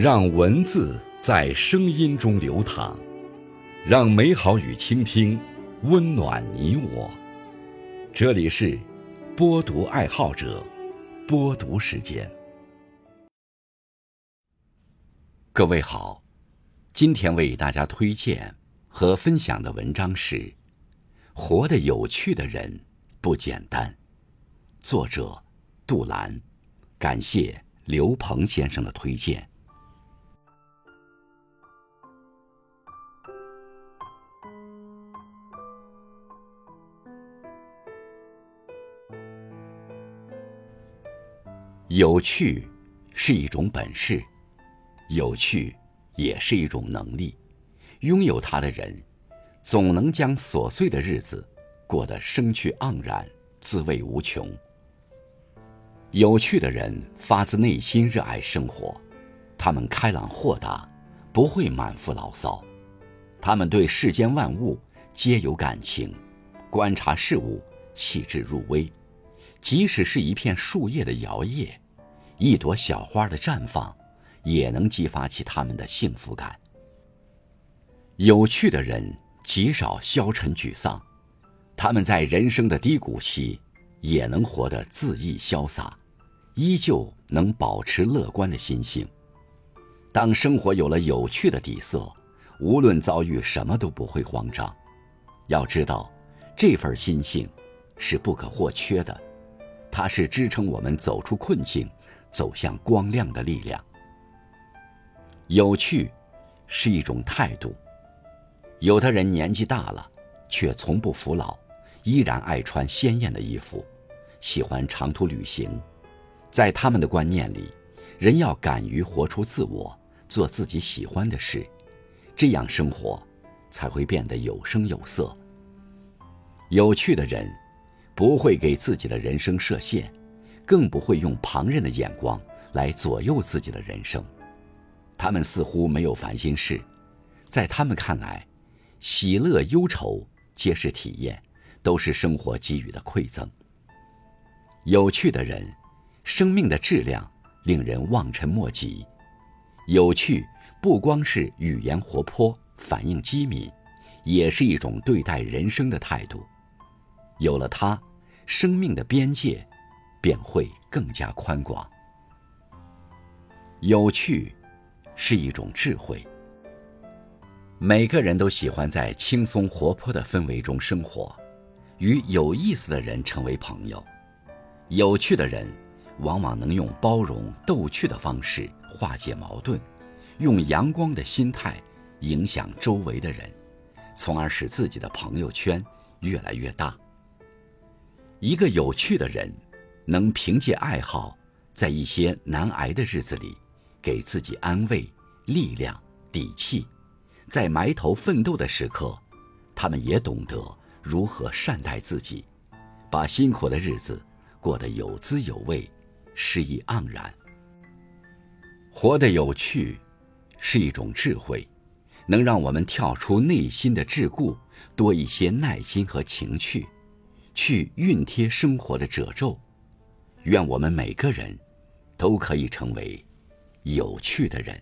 让文字在声音中流淌，让美好与倾听温暖你我。这里是播读爱好者播读时间。各位好，今天为大家推荐和分享的文章是《活得有趣的人不简单》，作者杜兰。感谢刘鹏先生的推荐。有趣是一种本事，有趣也是一种能力。拥有它的人，总能将琐碎的日子过得生趣盎然，滋味无穷。有趣的人发自内心热爱生活，他们开朗豁达，不会满腹牢骚。他们对世间万物皆有感情，观察事物细致入微。即使是一片树叶的摇曳，一朵小花的绽放，也能激发起他们的幸福感。有趣的人极少消沉沮丧，他们在人生的低谷期，也能活得恣意潇洒，依旧能保持乐观的心性。当生活有了有趣的底色，无论遭遇什么都不会慌张。要知道，这份心性是不可或缺的。它是支撑我们走出困境、走向光亮的力量。有趣是一种态度。有的人年纪大了，却从不服老，依然爱穿鲜艳的衣服，喜欢长途旅行。在他们的观念里，人要敢于活出自我，做自己喜欢的事，这样生活才会变得有声有色。有趣的人。不会给自己的人生设限，更不会用旁人的眼光来左右自己的人生。他们似乎没有烦心事，在他们看来，喜乐忧愁皆是体验，都是生活给予的馈赠。有趣的人，生命的质量令人望尘莫及。有趣不光是语言活泼、反应机敏，也是一种对待人生的态度。有了它。生命的边界便会更加宽广。有趣是一种智慧。每个人都喜欢在轻松活泼的氛围中生活，与有意思的人成为朋友。有趣的人往往能用包容逗趣的方式化解矛盾，用阳光的心态影响周围的人，从而使自己的朋友圈越来越大。一个有趣的人，能凭借爱好，在一些难挨的日子里，给自己安慰、力量、底气；在埋头奋斗的时刻，他们也懂得如何善待自己，把辛苦的日子过得有滋有味、诗意盎然。活得有趣，是一种智慧，能让我们跳出内心的桎梏，多一些耐心和情趣。去熨贴生活的褶皱，愿我们每个人都可以成为有趣的人。